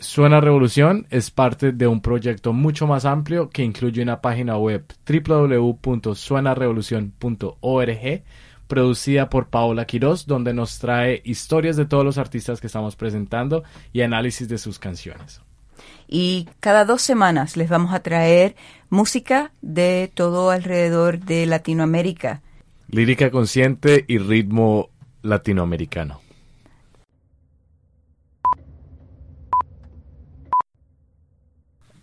Suena Revolución es parte de un proyecto mucho más amplio que incluye una página web www.suenarevolucion.org producida por Paola Quiroz, donde nos trae historias de todos los artistas que estamos presentando y análisis de sus canciones. Y cada dos semanas les vamos a traer música de todo alrededor de Latinoamérica. Lírica consciente y ritmo latinoamericano.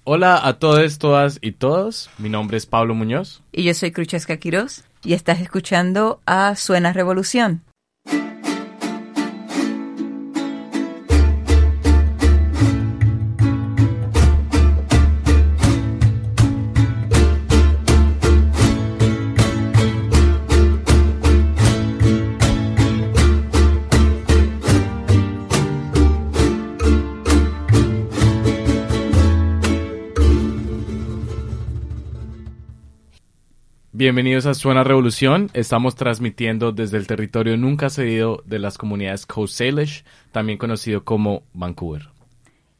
Hola a todos, todas y todos. Mi nombre es Pablo Muñoz. Y yo soy Cruchesca Quiroz. Y estás escuchando a Suena Revolución. Bienvenidos a Suena Revolución. Estamos transmitiendo desde el territorio nunca cedido de las comunidades Coast Salish, también conocido como Vancouver.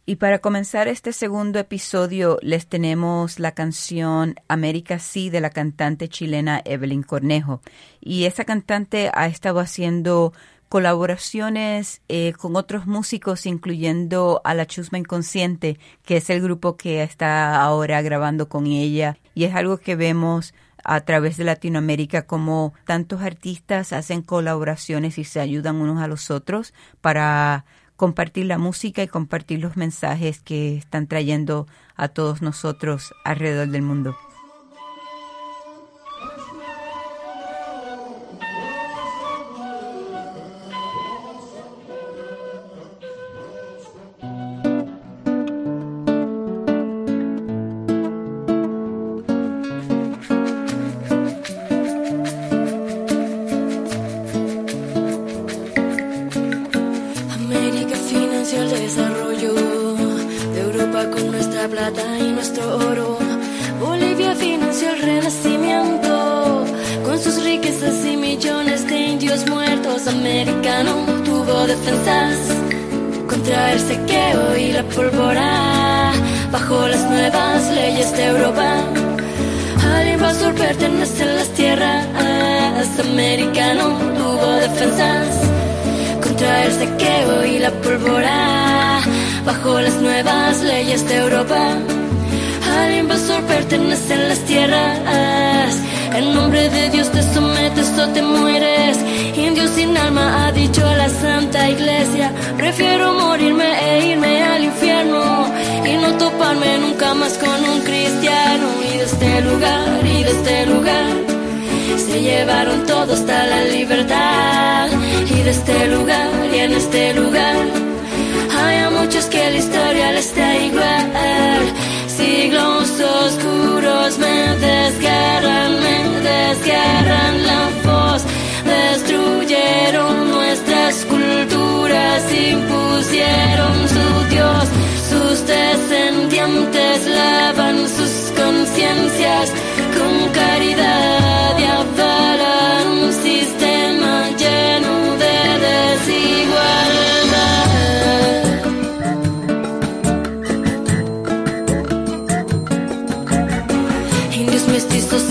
Y para comenzar este segundo episodio les tenemos la canción América Sí de la cantante chilena Evelyn Cornejo. Y esa cantante ha estado haciendo colaboraciones eh, con otros músicos, incluyendo a la Chusma Inconsciente, que es el grupo que está ahora grabando con ella. Y es algo que vemos a través de Latinoamérica como tantos artistas hacen colaboraciones y se ayudan unos a los otros para compartir la música y compartir los mensajes que están trayendo a todos nosotros alrededor del mundo.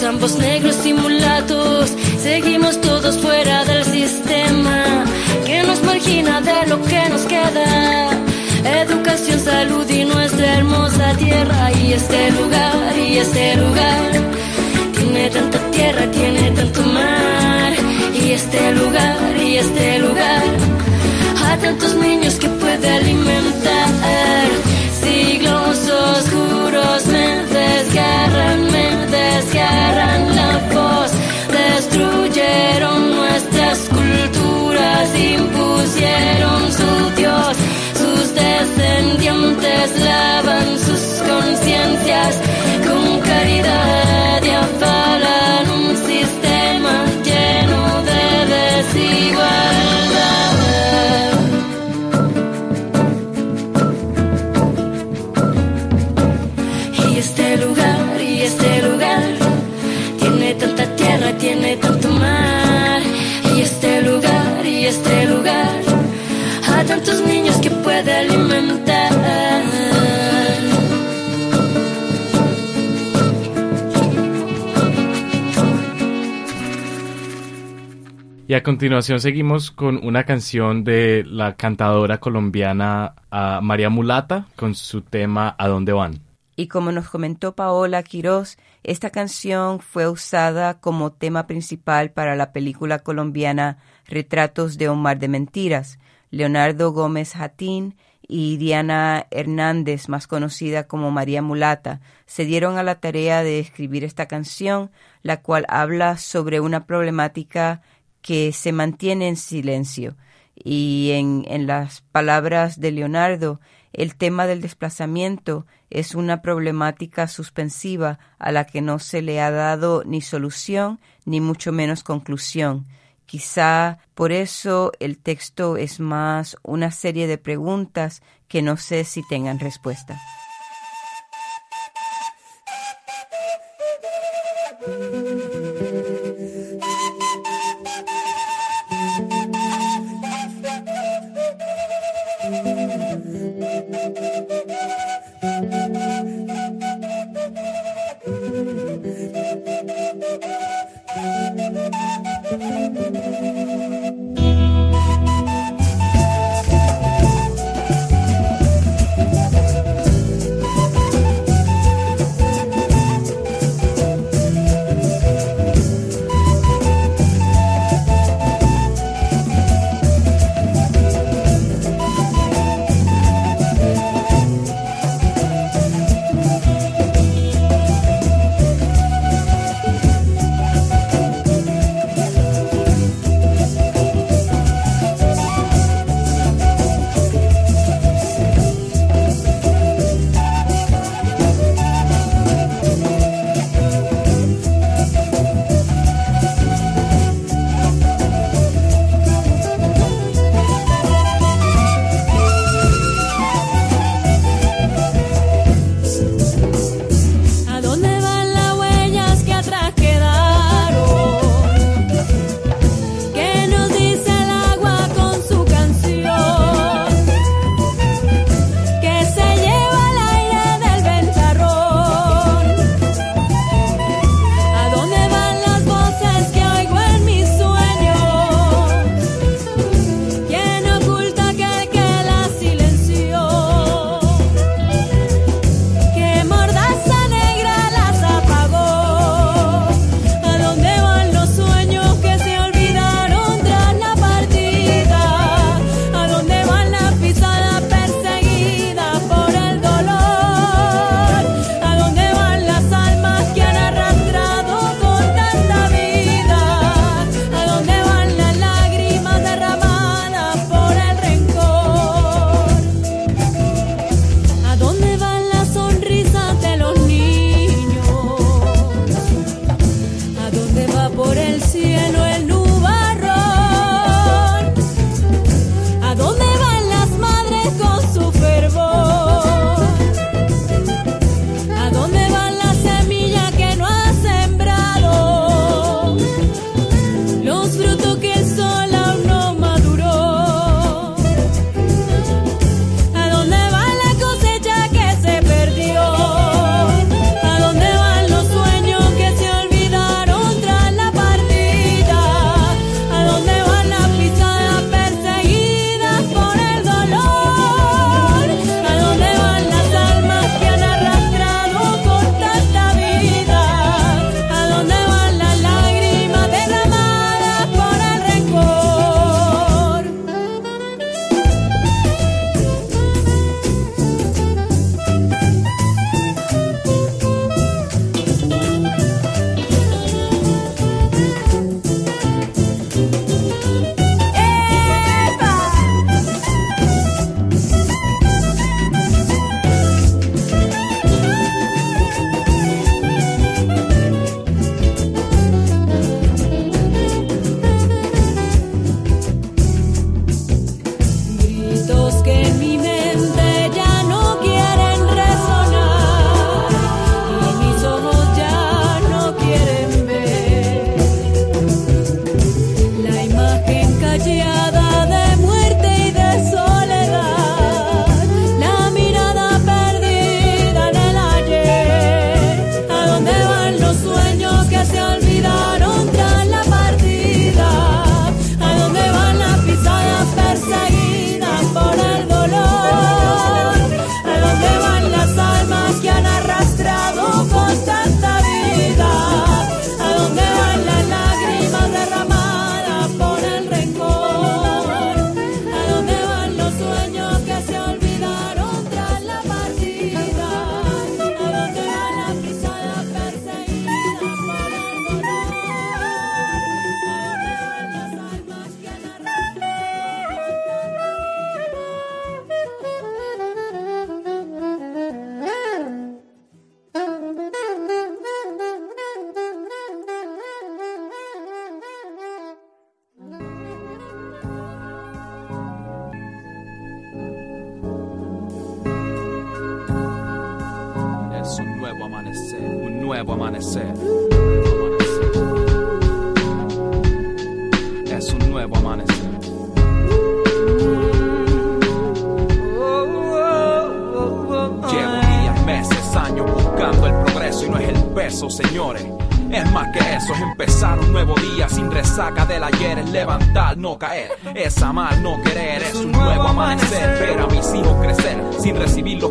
Ambos negros y mulatos, seguimos todos fuera del sistema. Que nos margina de lo que nos queda. Educación, salud y nuestra hermosa tierra. Y este lugar y este lugar tiene tanta tierra, tiene tanto mar. Y este lugar y este lugar a tantos niños que puede alimentar. Siglos oscuros me desgarran, me desgarran la voz, destruyeron nuestras culturas, impusieron su Dios. Descendientes lavan sus conciencias con caridad a continuación seguimos con una canción de la cantadora colombiana ah, María Mulata con su tema ¿A dónde van? Y como nos comentó Paola Quiroz, esta canción fue usada como tema principal para la película colombiana Retratos de Omar de Mentiras. Leonardo Gómez Jatín y Diana Hernández, más conocida como María Mulata, se dieron a la tarea de escribir esta canción, la cual habla sobre una problemática que se mantiene en silencio. Y en, en las palabras de Leonardo, el tema del desplazamiento es una problemática suspensiva a la que no se le ha dado ni solución ni mucho menos conclusión. Quizá por eso el texto es más una serie de preguntas que no sé si tengan respuesta.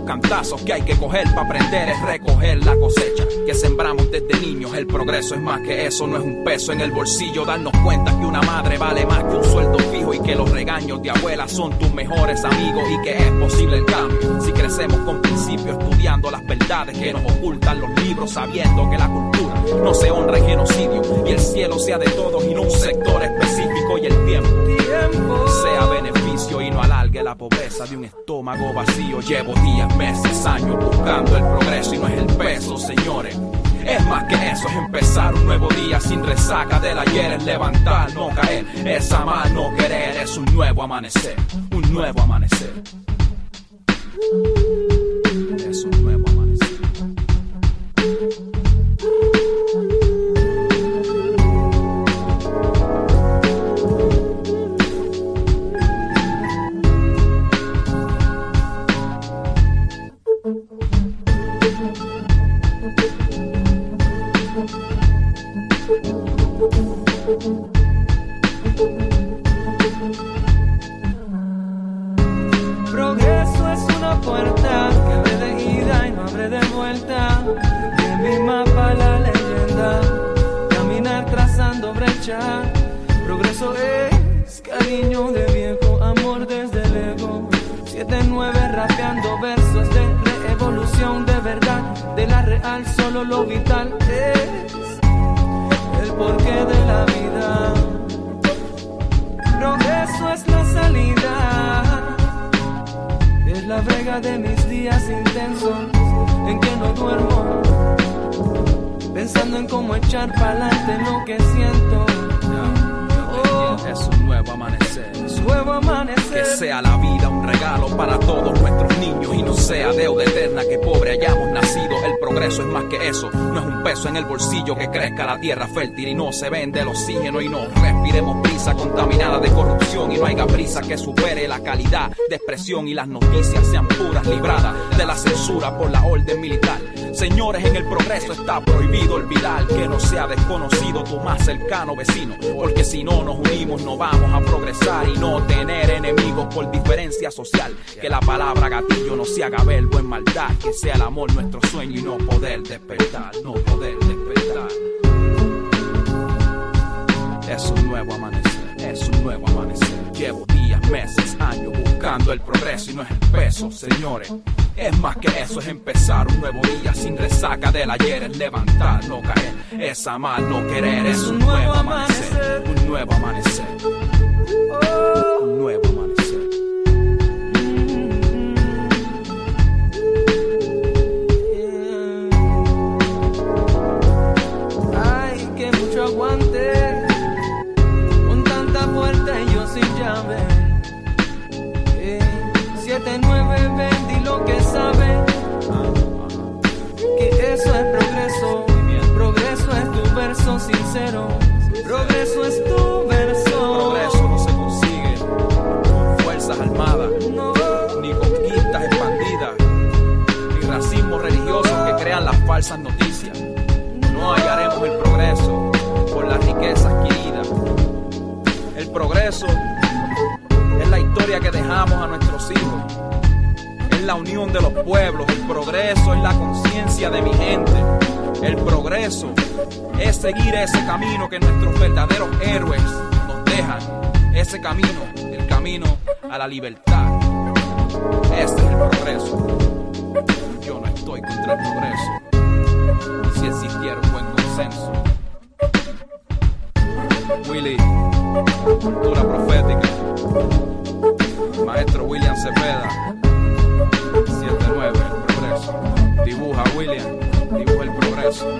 Cantazos que hay que coger para aprender, es recoger la cosecha que sembramos desde niños. El progreso es más que eso, no es un peso en el bolsillo, darnos cuenta que una madre vale más que un sueldo fijo y que los regaños de abuela son tus mejores amigos y que es posible el cambio. Si crecemos con principios estudiando las verdades que nos ocultan los libros, sabiendo que la cultura no se honra en genocidio y el cielo sea de todos y no un sector específico y el tiempo sea beneficio y no alargue la pobreza de un estómago vacío. Llevo días, meses, años buscando el progreso y no es el peso, señores. Es más que eso, es empezar un nuevo día sin resaca del ayer, es levantar, no caer, es amar, no querer, es un nuevo amanecer, un nuevo amanecer. Es un nuevo amanecer. Solo lo vital es el porqué de la vida. Progreso es la salida. Es la brega de mis días intensos en que no duermo. Pensando en cómo echar pa'lante lo que siento. Oh, Es un nuevo amanecer. es un nuevo amanecer. Que sea la vida para todos nuestros niños y no sea deuda eterna que pobre hayamos nacido. El progreso es más que eso, no es un peso en el bolsillo que crezca la tierra fértil y no se vende el oxígeno y no respiremos brisa contaminada de corrupción y no haya brisa que supere la calidad de expresión y las noticias sean puras libradas de la censura por la orden militar. Señores, en el progreso está prohibido olvidar que no sea desconocido tu más cercano vecino, porque si no nos unimos no vamos a progresar y no tener enemigos por diferencia social. Que la palabra gatillo no se haga verbo en maldad, que sea el amor nuestro sueño y no poder despertar, no poder despertar. Es un nuevo amanecer, es un nuevo amanecer. Llevo días, meses, años buscando el progreso y no es el peso, señores. Es más que eso, es empezar un nuevo día sin resaca del ayer, es levantar, no caer, es amar, no querer, es un nuevo amanecer, un nuevo amanecer, un nuevo amanecer. Verso sincero. Progreso es tu verso. Progreso no se consigue con fuerzas armadas, No. ni conquistas expandidas, ni racismo religioso que crean las falsas noticias. No hallaremos el progreso por la riqueza adquirida. El progreso es la historia que dejamos a nuestros hijos. Es la unión de los pueblos. El progreso es la conciencia de mi gente. El progreso es seguir ese camino que nuestros verdaderos héroes nos dejan. Ese camino, el camino a la libertad. Este es el progreso. Yo no estoy contra el progreso. Si existiera un buen consenso. Willy, cultura profética. Maestro William Cepeda. 7-9, el progreso. Dibuja William, dibuja el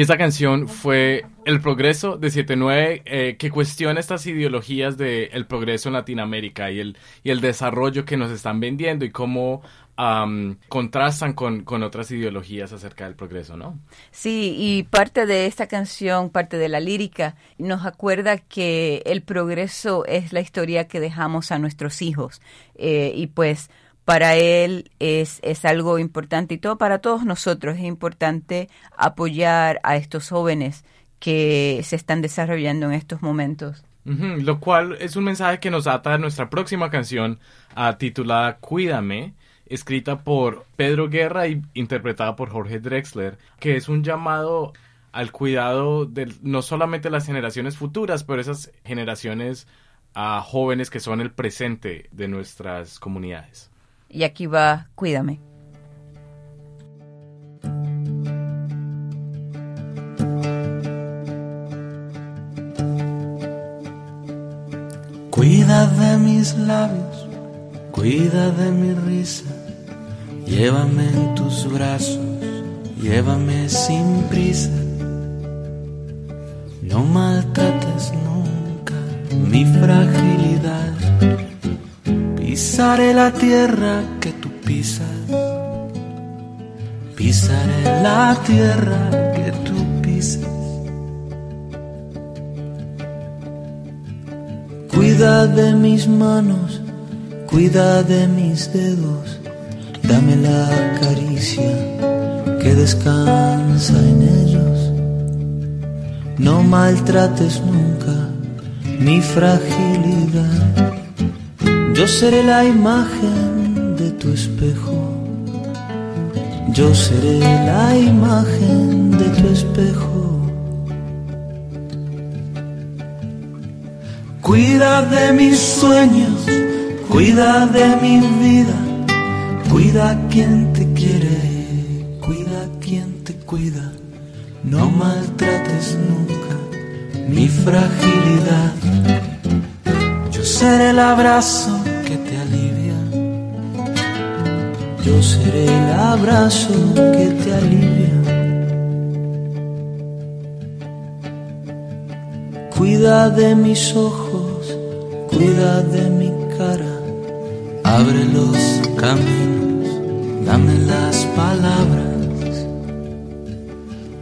Y esta canción fue El Progreso de 79, eh, que cuestiona estas ideologías del progreso en Latinoamérica y el, y el desarrollo que nos están vendiendo y cómo am, contrastan con, con otras ideologías acerca del progreso, ¿no? Sí, y parte de esta canción, parte de la lírica, nos acuerda que el progreso es la historia que dejamos a nuestros hijos. Eh, y pues para él es, es algo importante y todo para todos nosotros es importante apoyar a estos jóvenes que se están desarrollando en estos momentos. Lo cual es un mensaje que nos ata a nuestra próxima canción ah, titulada Cuídame, escrita por Pedro Guerra y interpretada por Jorge Drexler, que es un llamado al cuidado de no solamente las generaciones futuras, pero esas generaciones ah, jóvenes que son el presente de nuestras comunidades. Y aquí va, cuídame. Cuida de mis labios, cuida de mi risa, llévame en tus brazos, llévame sin prisa. No maltrates nunca mi fragilidad, pisaré la tierra que tú pisas, pisaré la tierra que tú pisas. Cuida de mis manos, cuida de mis dedos, dame la caricia que descansa en ellos. No maltrates nunca mi fragilidad. Yo seré la imagen de tu espejo. Yo seré la imagen de tu espejo. Cuida de mis sueños, cuida de mi vida, cuida a quien te quiere, cuida a quien te cuida. No maltrates nunca mi fragilidad. Yo seré el abrazo Yo seré el abrazo que te alivia. Cuida de mis ojos, cuida de mi cara. Abre los caminos, dame las palabras.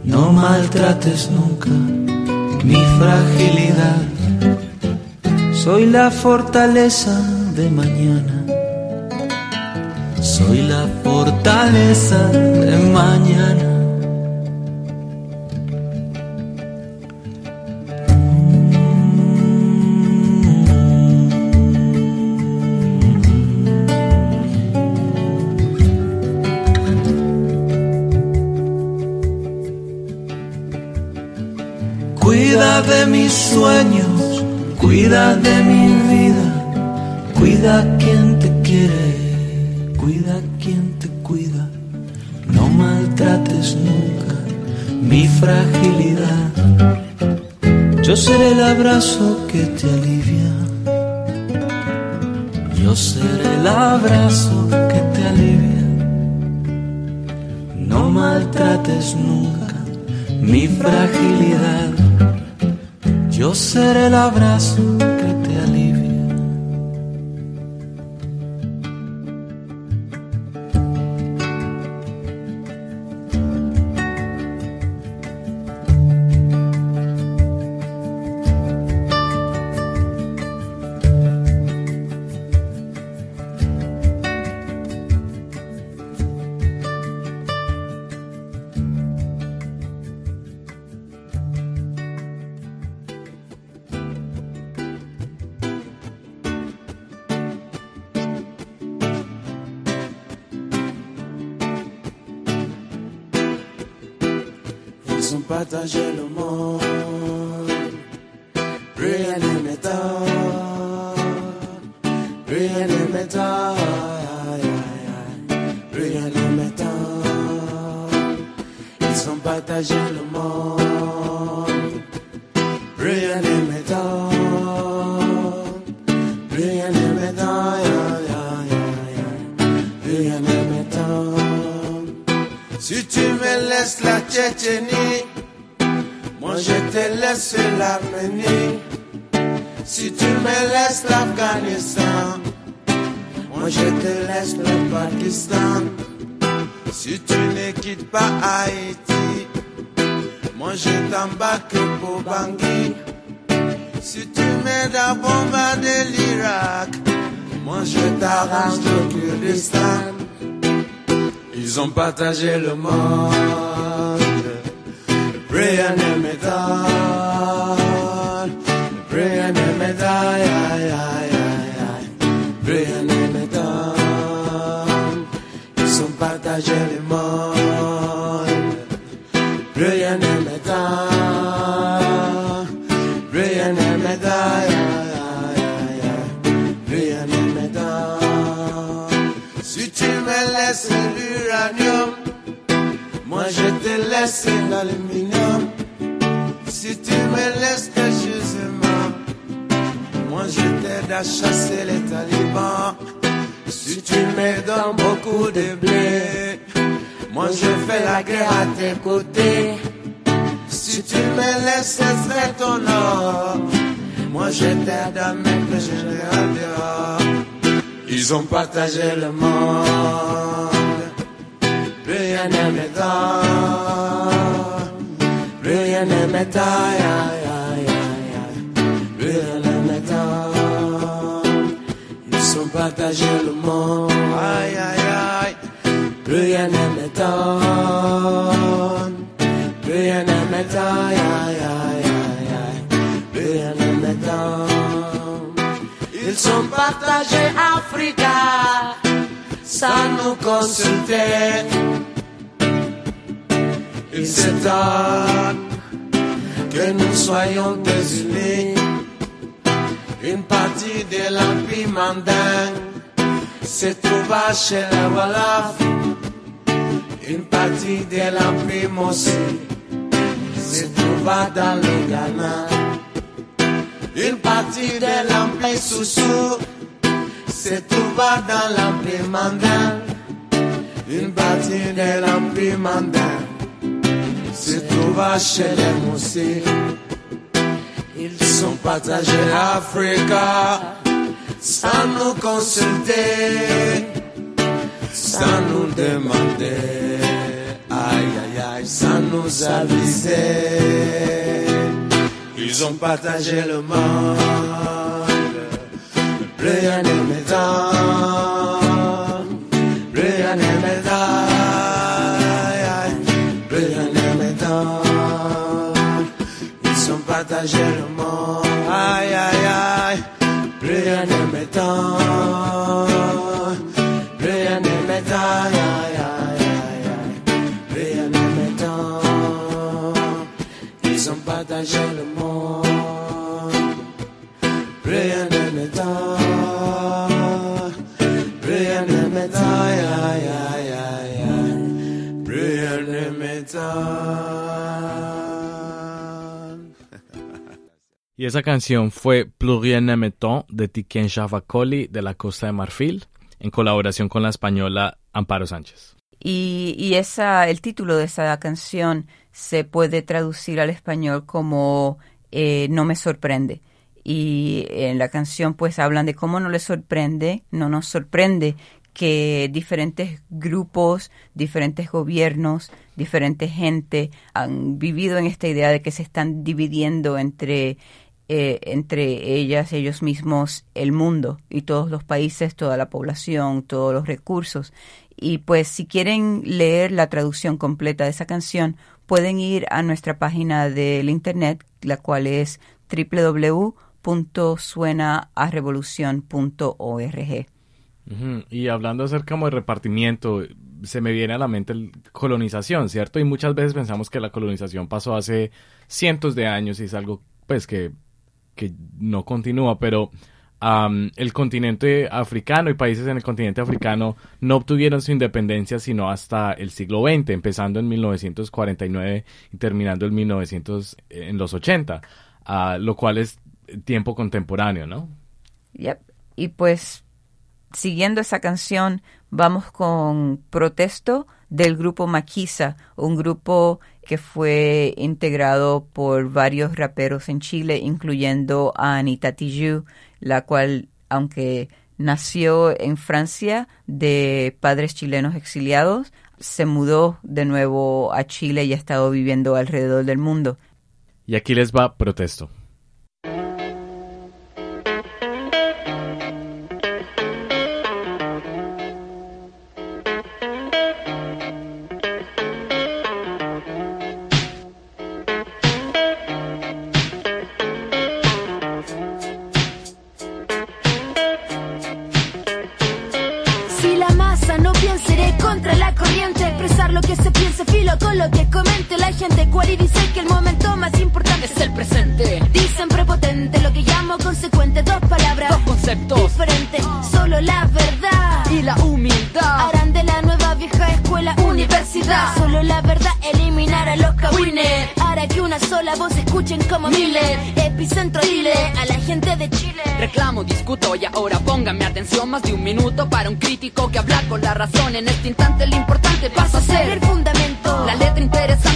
No maltrates nunca mi fragilidad. Soy la fortaleza de mañana soy la fortaleza de mañana. Cuida de mis sueños, cuida de mi vida, cuida que fragilidad. Yo seré el abrazo que te alivia. Yo seré el abrazo que te alivia. No maltrates nunca mi fragilidad. Yo seré el abrazo m'étonne, rien rien. Si tu me laisses la Tchétchénie, moi je te laisse l'Arménie. Si tu me laisses l'Afghanistan, moi je te laisse le Pakistan. Si tu ne quittes pas Haïti, moi je t'embarque pour Bangui. Si tu m'aides à bombarder l'Irak, moi je t'arrange le Kurdistan. Ils ont partagé le monde, rien ne m'étonne, rien ne m'étonne, aïe, aïe, aïe, aïe. rien ne m'étonne. Ils ont partagé le Si tu me laisses le gisement, moi je t'aide à chasser les talibans. Si tu me donnes beaucoup de blé, moi je fais la guerre à tes côtés. Si tu me laisses extraire ton or, moi je t'aide à mettre le général dehors. Ils ont partagé le monde, rien ne m'étonne, rien ne aïe. rien ne m'étonne. Ils ont partagé le monde, aïe, aïe, aïe, rien ne m'étonne, rien ne m'étonne, aïe, aïe, aïe, rien ne m'étonne. Ils sont partagés Africa sans nous consulter. Ils s'étonnent que nous soyons désunis. Une partie de l'Empire mandin se trouva chez les Wolofs. Une partie de l'Empire Mossi se trouva dans le Ghana. Une partie de l'Empire Soussou se trouva dans l'Empire. Une partie de l'Empire chez les Moussi. Ils sont partagés Africa. Sans nous consulter, sans nous demander, aïe aïe aïe, sans nous aviser. Ils ont partagé le monde, rien ne m'étonne, Y esa canción fue Plurien Nemeton de Tiken Javakoli de la Costa de Marfil, en colaboración con la española Amparo Sánchez. Y, y esa, el título de esa canción se puede traducir al español como eh, No me sorprende. Y en la canción pues hablan de cómo no les sorprende, no nos sorprende que diferentes grupos, diferentes gobiernos, diferente gente han vivido en esta idea de que se están dividiendo entre eh, entre ellas, ellos mismos, el mundo y todos los países, toda la población, todos los recursos. Y pues si quieren leer la traducción completa de esa canción, pueden ir a nuestra página del internet, la cual es www.suenaarevolucion.org. Y hablando acerca de repartimiento, se me viene a la mente el colonización, ¿cierto? Y muchas veces pensamos que la colonización pasó hace cientos de años y es algo pues que, que no continúa, pero el continente africano y países en el continente africano no obtuvieron su independencia sino hasta el siglo XX, empezando en 1949 y terminando en 1900, en los 80, ah, lo cual es tiempo contemporáneo, ¿no? Yep. Y pues siguiendo esa canción, vamos con Protesto del grupo Maquisa, un grupo que fue integrado por varios raperos en Chile, incluyendo a Anita Tijoux, la cual, aunque nació en Francia de padres chilenos exiliados, se mudó de nuevo a Chile y ha estado viviendo alrededor del mundo. Y aquí les va Protesto. Se filo con lo que comente la gente. Cual y dice que el momento más importante es el presente. Dicen prepotente, lo que llamo consecuente. Dos palabras, dos conceptos diferentes. Solo la verdad y la humildad harán de la nueva vieja escuela universidad. Solo la verdad eliminará los cagüines. Hará que una sola voz escuchen como miles. Epicentro dile a la gente de Chile. Reclamo, discuto y ahora pónganme atención más de un minuto para un crítico que habla con la razón. En este instante lo importante pasa a ser el fundamento. la letra interesante,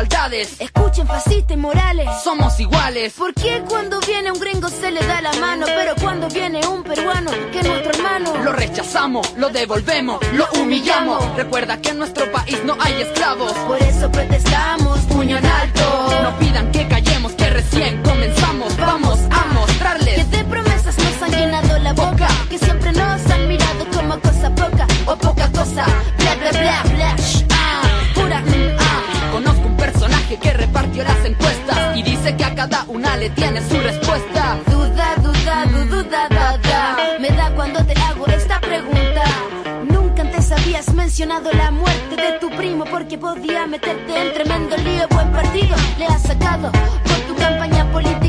desigualdades. Escuchen fascistas y morales. Somos iguales. ¿Por qué cuando viene un gringo se le da la mano? Pero cuando viene un peruano, que es nuestro hermano. Lo rechazamos, lo devolvemos, lo humillamos. Recuerda que en nuestro país no hay esclavos. Por eso protestamos, puño en alto. No pidan que callemos, le tiene su respuesta. Duda, duda, du- duda, da, da. Me da cuando te hago esta pregunta. Nunca antes habías mencionado la muerte de tu primo porque podía meterte en tremendo lío. Buen partido le has sacado por tu campaña política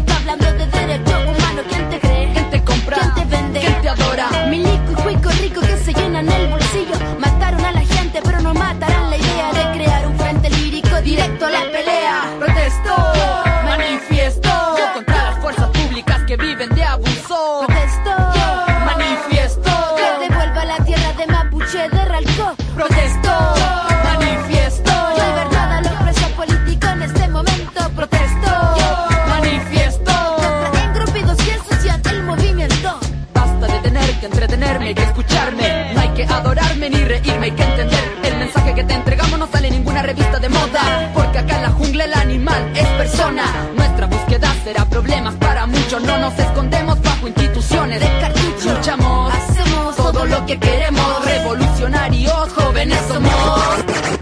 reírme, hay que entender. El mensaje que te entregamos no sale en ninguna revista de moda. Porque acá en la jungla el animal es persona. Nuestra búsqueda será problemas para muchos. No nos escondemos bajo instituciones de cartucho. Luchamos, Hacemos todo lo que queremos. Revolucionarios, jóvenes somos.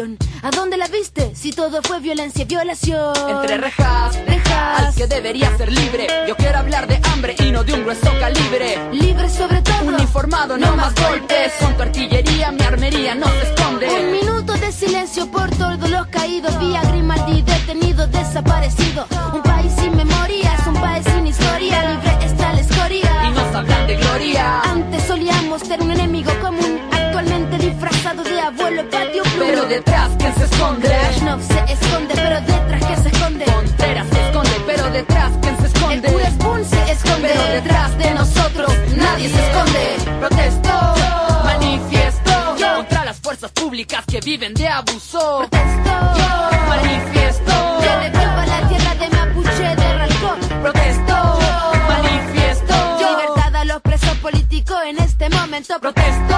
¿A dónde la viste? Si todo fue violencia y violación. Entre rejas, Rejas. al que debería ser libre. Yo quiero hablar de hambre y no de un grueso calibre. Libre sobre todo. Uniformado, no más golpes. Con tu artillería, mi armería no se Un esconde. minuto de silencio por todos los caídos. Vía Grimaldi detenido, desaparecido. Un país sin memoria, es un país sin historia. Libre está la Y escoria. nos hablan de gloria. Antes solíamos ser un enemigo común. Pero detrás, ¿quién se esconde? Brezhnev se esconde, pero detrás que se esconde. Contreras se esconde, pero detrás, ¿quién se El esconde? cura Spoon se esconde, Pero detrás de nosotros nadie se esconde. Protesto, manifiesto contra las fuerzas públicas que viven de abuso. Protesto, Manifiesto, que devuelva la tierra de Mapuche de Ralcón. protesto, manifiesto, Libertad a los presos políticos en este momento. protesto,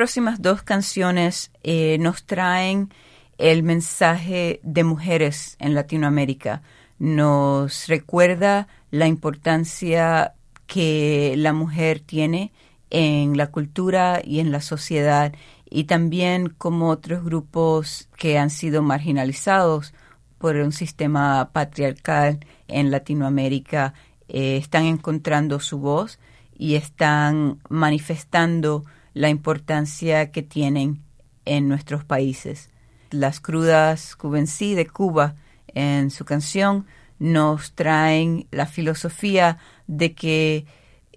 próximas dos canciones eh, nos traen el mensaje de mujeres en Latinoamérica. Nos recuerda la importancia que la mujer tiene en la cultura y en la sociedad y también como otros grupos que han sido marginalizados por un sistema patriarcal en Latinoamérica eh, están encontrando su voz y están manifestando la importancia que tienen en nuestros países. Las crudas Cubencí de Cuba en su canción nos traen la filosofía de que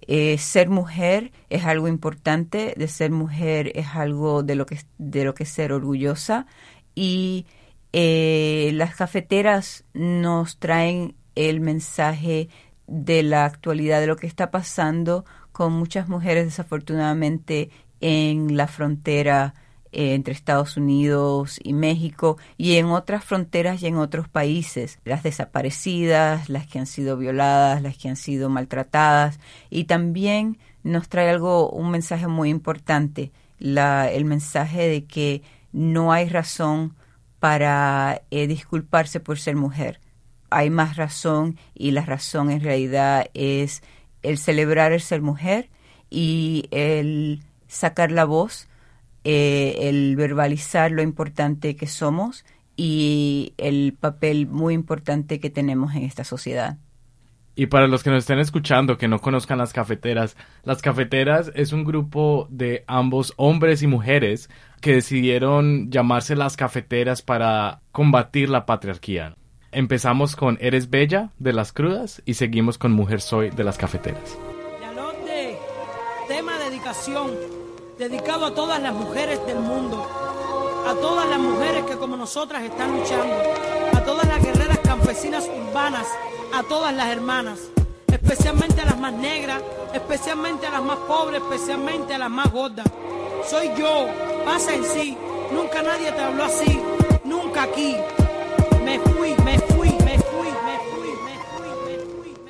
eh, ser mujer es algo importante, de ser mujer es algo de lo que, de lo que ser orgullosa y eh, las cafeteras nos traen el mensaje de la actualidad, de lo que está pasando con muchas mujeres desafortunadamente en la frontera eh, entre Estados Unidos y México y en otras fronteras y en otros países, las desaparecidas, las que han sido violadas, las que han sido maltratadas y también nos trae algo, un mensaje muy importante, la, el mensaje de que no hay razón para eh, disculparse por ser mujer. Hay más razón y la razón en realidad es el celebrar el ser mujer y el sacar la voz, eh, el verbalizar lo importante que somos y el papel muy importante que tenemos en esta sociedad. Y para los que nos estén escuchando que no conozcan las cafeteras, las cafeteras es un grupo de ambos hombres y mujeres que decidieron llamarse las cafeteras para combatir la patriarquía. Empezamos con Eres Bella de las Crudas y seguimos con Mujer Soy de las Cafeteras. Dedicado a todas las mujeres del mundo, a todas las mujeres que como nosotras están luchando, a todas las guerreras campesinas urbanas, a todas las hermanas, especialmente a las más negras, especialmente a las más pobres, especialmente a las más gordas. Soy yo, pasa en sí, nunca nadie te habló así, nunca aquí. Me fui, me fui,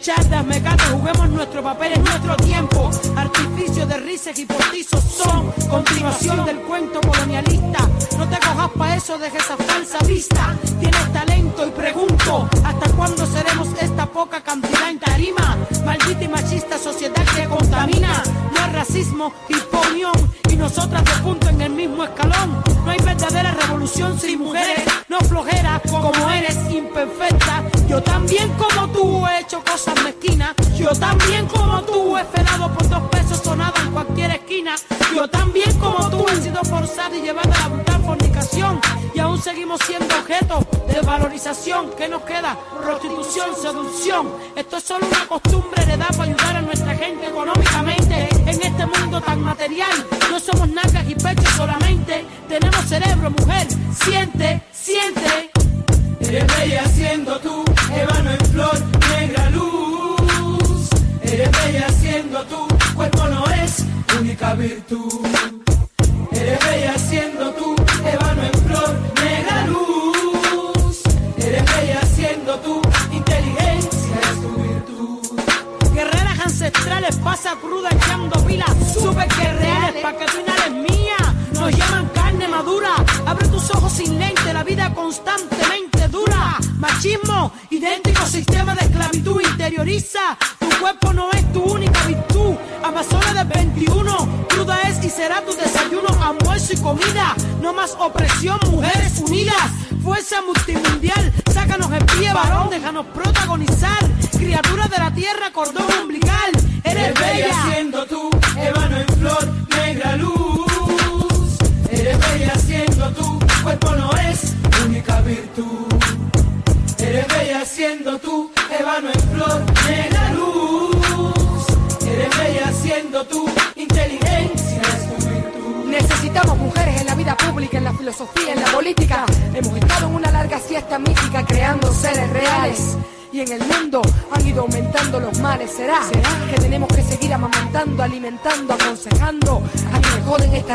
me fui. Chatas, mecatas, juguemos nuestro papel en nuestro tiempo. Artificios de risas y postizos son continuación del cuento colonialista. No te cojas pa' eso, deja esa falsa vista. Tienes talento y pregunto, ¿hasta cuándo seremos esta poca cantidad en tarima? Maldita y machista sociedad que contamina. No es racismo, imponión y nosotras de punto en el mismo escalón. No hay verdadera revolución sin mujeres, no flojera como eres imperfecta. Yo también como tú he hecho cosas mezquinas. Yo también como tú he esperado por dos pesos sonado en cualquier esquina. Yo también como tú he sido forzada y llevada a la brutal fornicación. Y aún seguimos siendo objeto de valorización. ¿Qué nos queda? Prostitución, seducción. Esto es solo una costumbre heredada para ayudar a nuestra gente económicamente. En este mundo tan material, no somos nalgas y pechos solamente. Tenemos cerebro, mujer. Siente, siente. Eres bella siendo tú, ébano en flor, virtud.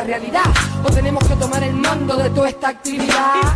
realidad o tenemos que tomar el mando de toda esta actividad.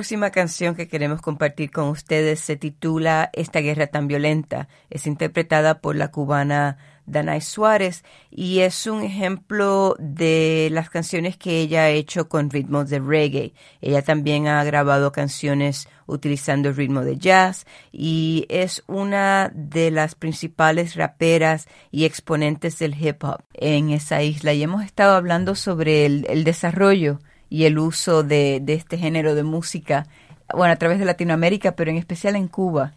próxima canción que queremos compartir con ustedes se titula Esta guerra tan violenta. Es interpretada por la cubana Danay Suárez y es un ejemplo de las canciones que ella ha hecho con ritmos de reggae. Ella también ha grabado canciones utilizando el ritmo de jazz y es una de las principales raperas y exponentes del hip hop en esa isla. Y hemos estado hablando sobre el desarrollo y el uso de, de este género de música, bueno, a través de Latinoamérica, pero en especial en Cuba.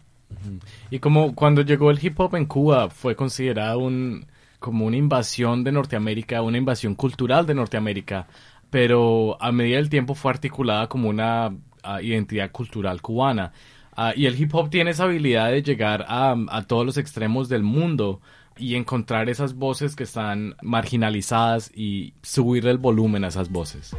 Y como cuando llegó el hip hop en Cuba fue considerado un, como una invasión de Norteamérica, una invasión cultural de Norteamérica, pero a medida del tiempo fue articulada como una ah, identidad cultural cubana. Ah, y el hip hop tiene esa habilidad de llegar a, a todos los extremos del mundo y encontrar esas voces que están marginalizadas y subir el volumen a esas voces.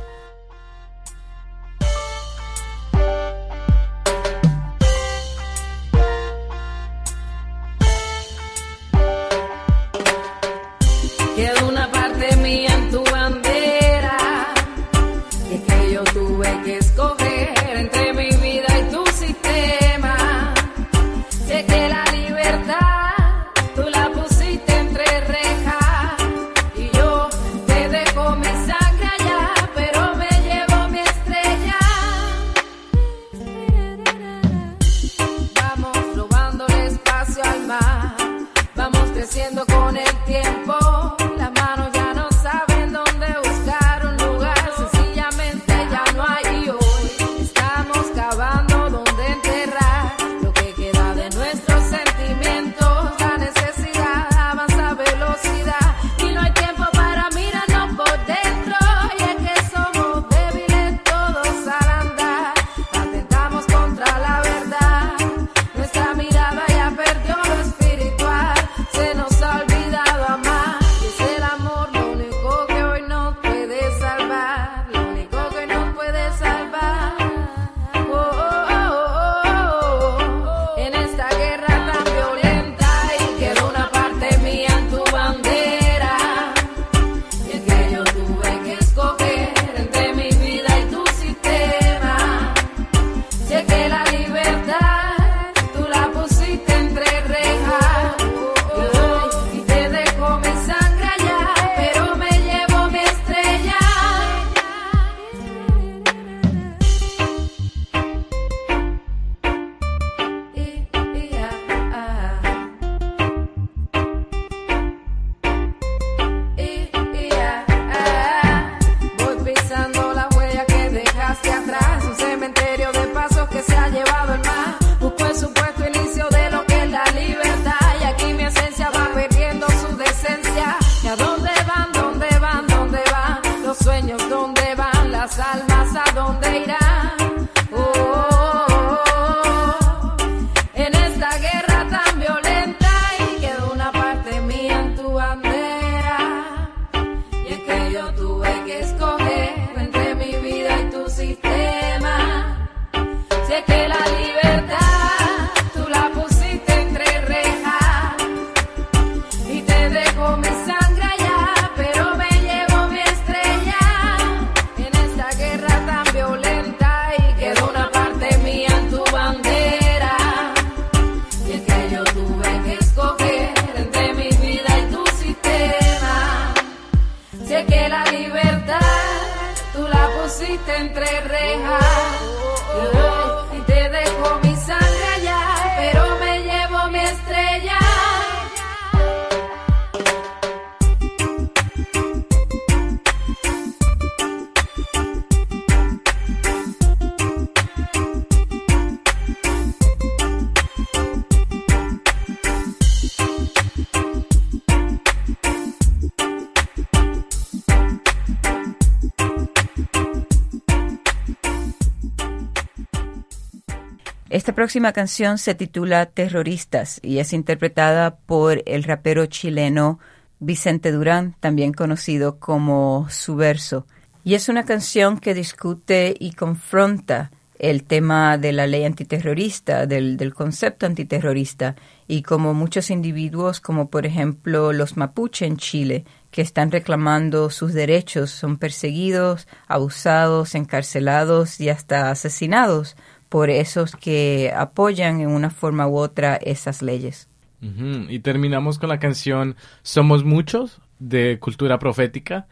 Próxima canción se titula Terroristas y es interpretada por el rapero chileno Vicente Durán, también conocido como Subverso. Y es una canción que discute y confronta el tema de la ley antiterrorista, del concepto antiterrorista, y como muchos individuos, como por ejemplo los mapuche en Chile, que están reclamando sus derechos, son perseguidos, abusados, encarcelados y hasta asesinados por esos que apoyan en una forma u otra esas leyes. Ujú, Y terminamos con la canción Somos Muchos de Cultura Profética,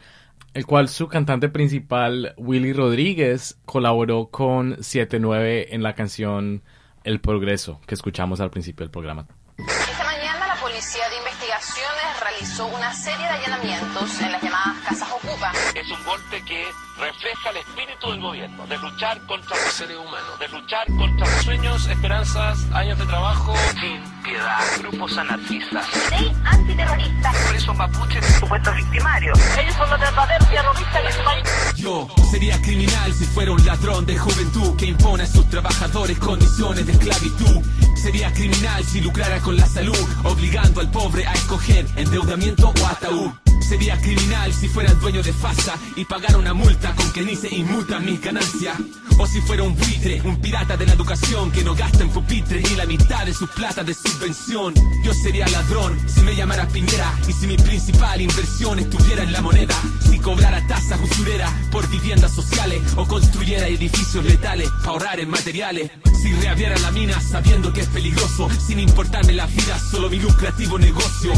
el cual su cantante principal, Willy Rodríguez, colaboró con 7-9 en la canción El Progreso, que escuchamos al principio del programa. Esta mañana la Policía de Investigaciones realizó una serie de allanamientos en las llamadas Casas Ocupa. Es un golpe que refleja el espíritu del gobierno, de luchar contra los seres humanos, de luchar contra los sueños, esperanzas, años de trabajo, sin piedad, grupos anarquistas. Ley antiterrorista. Presos mapuches, supuestos victimarios. Ellos son los verdaderos terroristas en este país. Yo sería criminal si fuera un ladrón de juventud que impone a sus trabajadores condiciones de esclavitud. Sería criminal si lucrara con la salud, obligando al pobre a escoger endeudamiento o ataúd. Sería criminal si fuera el dueño de FASA y pagara una multa con que ni se inmutan mis ganancias. O si fuera un buitre, un pirata de la educación que no gasta en pupitre y la mitad de su plata de subvención. Yo sería ladrón si me llamara Piñera y si mi principal inversión estuviera en la moneda. Si cobrara tasas usureras por viviendas sociales o construyera edificios letales para ahorrar en materiales. Si reabriera la mina sabiendo que es peligroso, sin importarme la vida, solo mi lucrativo negocio.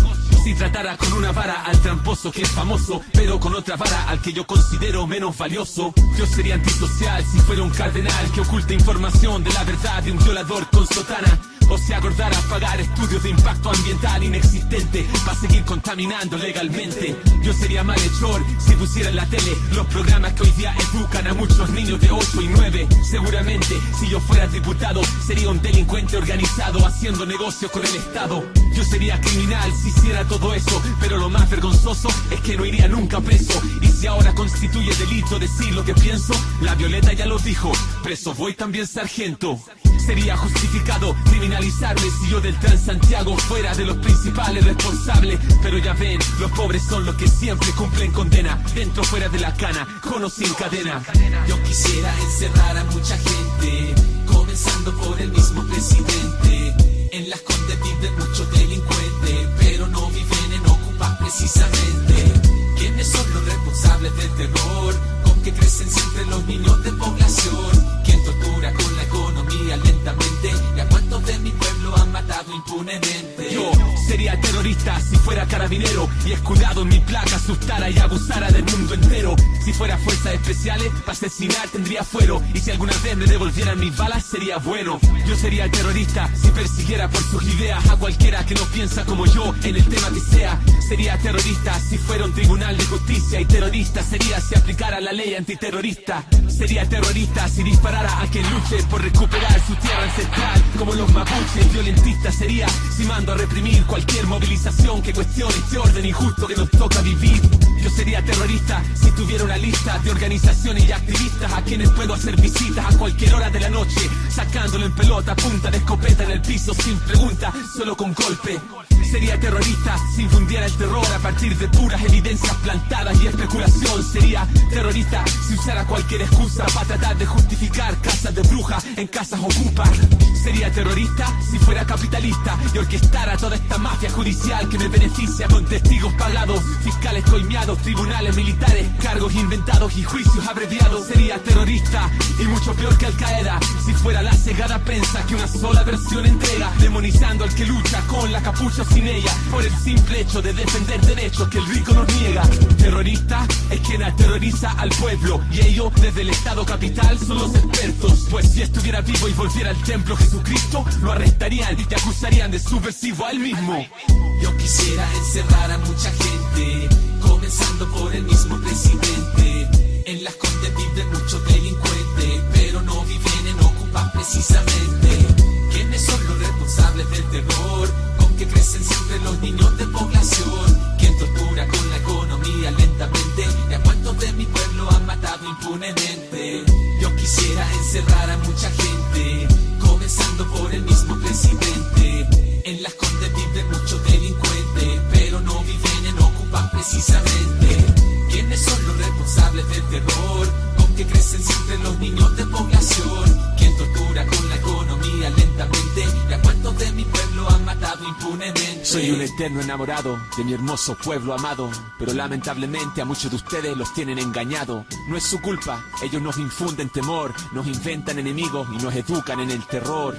Si tratara con una vara al tramposo que es famoso, pero con otra vara al que yo considero menos valioso. Yo sería antisocial si fuera un cardenal que oculta información de la verdad de un violador con sotana. O se acordara pagar estudios de impacto ambiental inexistente para seguir contaminando legalmente. Yo sería malhechor si pusiera en la tele los programas que hoy día educan a muchos niños de 8 y 9. Seguramente, si yo fuera diputado, sería un delincuente organizado haciendo negocio con el Estado. Yo sería criminal si hiciera todo eso, pero lo más vergonzoso es que no iría nunca preso. Y si ahora constituye delito decir lo que pienso, la Violeta ya lo dijo, preso voy también sargento. Sería justificado criminalizarme si yo del Transantiago fuera de los principales responsables. Pero ya ven, los pobres son los que siempre cumplen condena, dentro fuera de la cana, con o sin cadena. Yo quisiera encerrar a mucha gente, comenzando por el mismo presidente. En las condes viven muchos delincuentes, pero no viven en ocupas precisamente. ¿Quiénes son los responsables del terror? Con que crecen siempre los niños de población. De mi pueblo han matado impunemente? Sería terrorista si fuera carabinero y escudado en mi placa asustara y abusara del mundo entero. Si fuera fuerzas especiales, para asesinar tendría fuero. Y si alguna vez me devolvieran mis balas, sería bueno. Yo sería terrorista si persiguiera por sus ideas a cualquiera que no piensa como yo en el tema que sea. Sería terrorista si fuera un tribunal de justicia y terrorista sería si aplicara la ley antiterrorista. Sería terrorista si disparara a quien luche por recuperar su tierra ancestral. Como los mapuches, violentista sería si mando a reprimir cualquier movilización que cuestione este orden injusto que nos toca vivir. Yo sería terrorista si tuviera una lista de organizaciones y activistas a quienes puedo hacer visitas a cualquier hora de la noche, sacándolo en pelota, punta de escopeta en el piso sin pregunta, solo con golpe. Sería terrorista si infundiera el terror a partir de puras evidencias plantadas y especulación. Sería terrorista si usara cualquier excusa para tratar de justificar casas de brujas en casas ocupas. Sería terrorista si fuera capitalista y orquestara toda esta mafia judicial que me beneficia con testigos pagados, fiscales coimeados, tribunales militares, cargos inventados y juicios abreviados. Sería terrorista y mucho peor que Al Qaeda si fuera la cegada prensa que una sola versión entrega, demonizando al que lucha con la capucha sin ella por el simple hecho de defender derechos que el rico nos niega. Terrorista es quien aterroriza al pueblo y ellos desde el Estado capital son los expertos. Pues si estuviera vivo y volviera al templo Jesucristo, lo arrestarían y te acusarían de subversivo a él mismo. Yo quisiera encerrar a mucha gente, comenzando por el mismo presidente. En las condes viven muchos delincuentes, pero no viven en ocupas precisamente. ¿Quiénes son los responsables del terror? Con que crecen siempre los niños de población. ¿Quién tortura con la economía lentamente? ¿Y a de mi pueblo han matado impunemente? Yo quisiera encerrar a mucha gente, comenzando por el mismo presidente. En las condes viven muchos delincuentes, pero no viven en ocupas precisamente. ¿Quiénes son los responsables del terror? Con que crecen siempre los niños de población. ¿Quién tortura con la economía lentamente? ¿Y a de mi pueblo Soy un eterno enamorado de mi hermoso pueblo amado, pero lamentablemente a muchos de ustedes los tienen engañado. No es su culpa, ellos nos infunden temor, nos inventan enemigos y nos educan en el terror.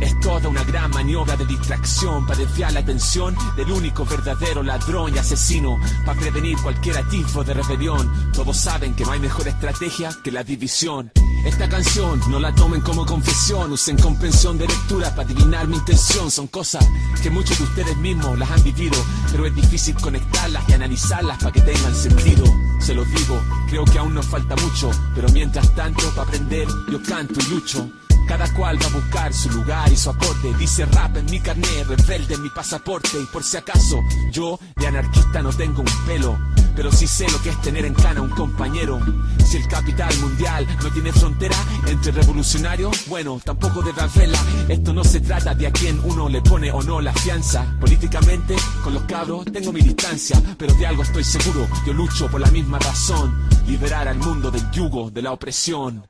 Es toda una gran maniobra de distracción para desviar la atención del único verdadero ladrón y asesino, para prevenir cualquier atisbo de rebelión. Todos saben que no hay mejor estrategia que la división. Esta canción no la tomen como confesión, usen comprensión de lectura para adivinar mi intención. Son cosas que muchos de ustedes mismos las han vivido, pero es difícil conectarlas y analizarlas para que tengan sentido. Se los digo, creo que aún nos falta mucho, pero mientras tanto, para aprender, yo canto y lucho. Cada cual va a buscar su lugar y su aporte. Dice rap en mi carnet, rebelde en mi pasaporte. Y por si acaso, yo de anarquista no tengo un pelo. Pero sí sé lo que es tener en cana un compañero. Si el capital mundial no tiene frontera entre revolucionarios, bueno, tampoco debe haberla. Esto no se trata de a quién uno le pone o no la fianza. Políticamente, con los cabros tengo mi distancia. Pero de algo estoy seguro, yo lucho por la misma razón. Liberar al mundo del yugo, de la opresión.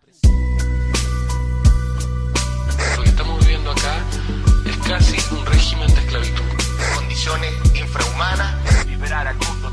Casi un régimen de esclavitud. Condiciones infrahumanas. Liberar al mundo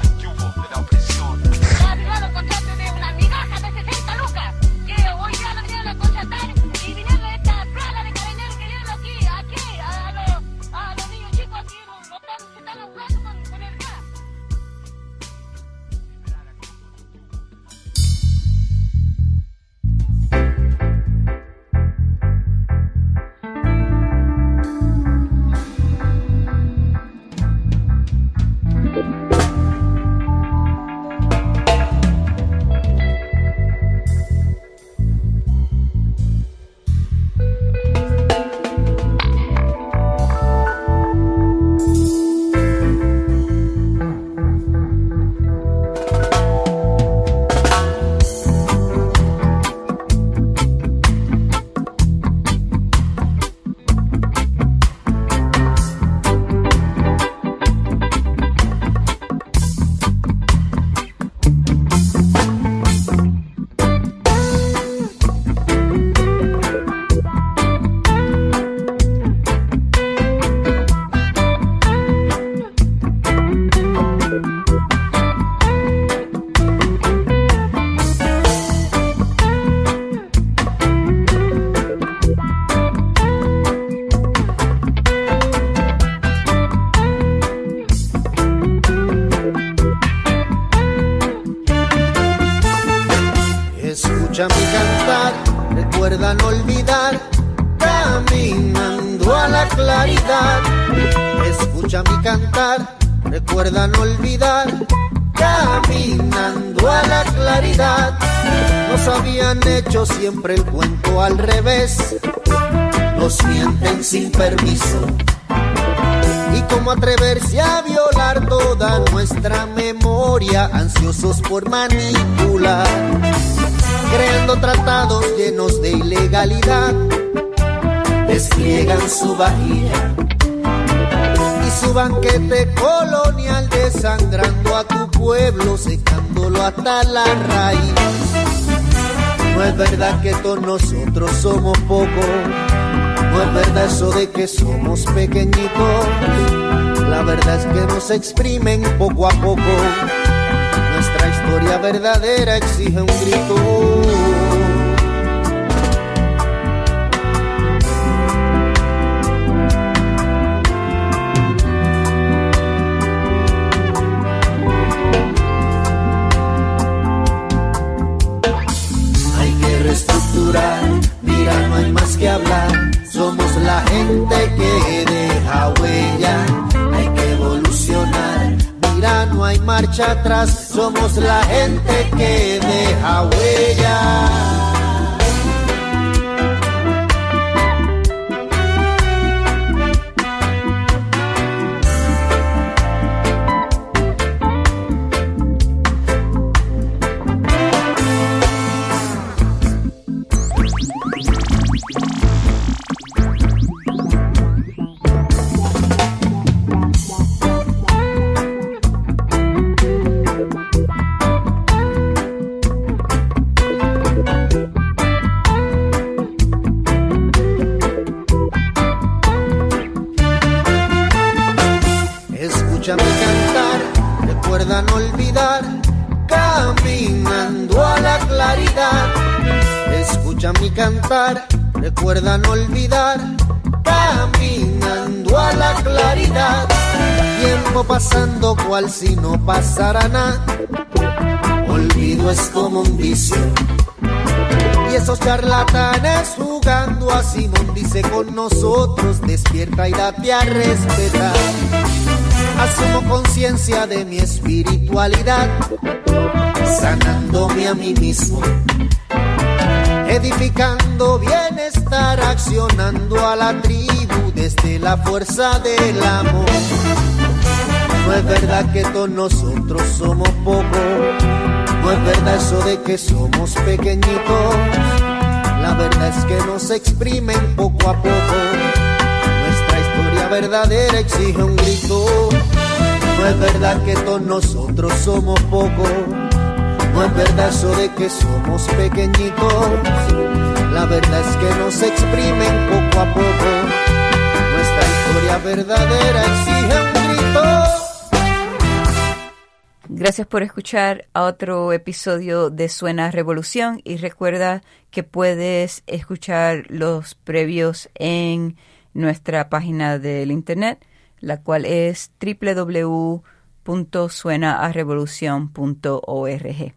por manipular creando tratados llenos de ilegalidad, despliegan su vajilla y su banquete colonial desangrando a tu pueblo, secándolo hasta la raíz. No es verdad que todos nosotros somos pocos, no es verdad eso de que somos pequeñitos, la verdad es que nos exprimen poco a poco nuestra historia verdadera exige un grito. Atrás, somos la gente que deja huella. Si no pasara nada, olvido es como un vicio. Y esos charlatanes jugando a Simón dice con nosotros, despierta y date a respetar. Asumo conciencia de mi espiritualidad, sanándome a mí mismo, edificando bienestar, accionando a la tribu desde la fuerza del amor. No es verdad que todos nosotros somos pocos, no es verdad eso de que somos pequeñitos, la verdad es que nos exprimen poco a poco nuestra historia verdadera exige un grito. No es verdad que todos nosotros somos pocos. No es verdad eso de que somos pequeñitos. La verdad es que nos exprimen poco a poco. Nuestra historia verdadera exige un grito. Gracias por escuchar a otro episodio de Suena Revolución y recuerda que puedes escuchar los previos en nuestra página del internet, la cual es www.suenaarevolucion.org.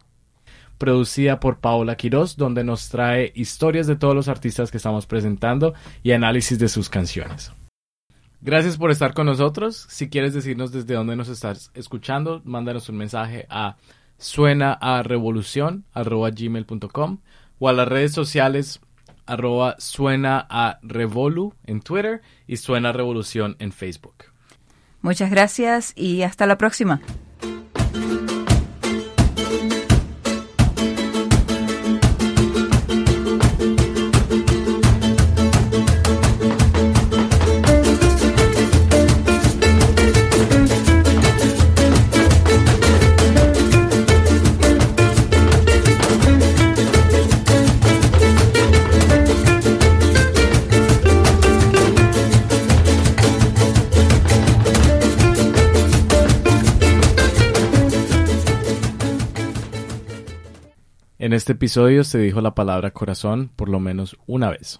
producida por Paola Quiroz, donde nos trae historias de todos los artistas que estamos presentando y análisis de sus canciones. Gracias por estar con nosotros. Si quieres decirnos desde dónde nos estás escuchando, mándanos un mensaje a suenaarevolucion.com o a las redes sociales arroba suena a revolu en Twitter y suena revolución en Facebook. Muchas gracias y hasta la próxima. En este episodio se dijo la palabra corazón por lo menos una vez.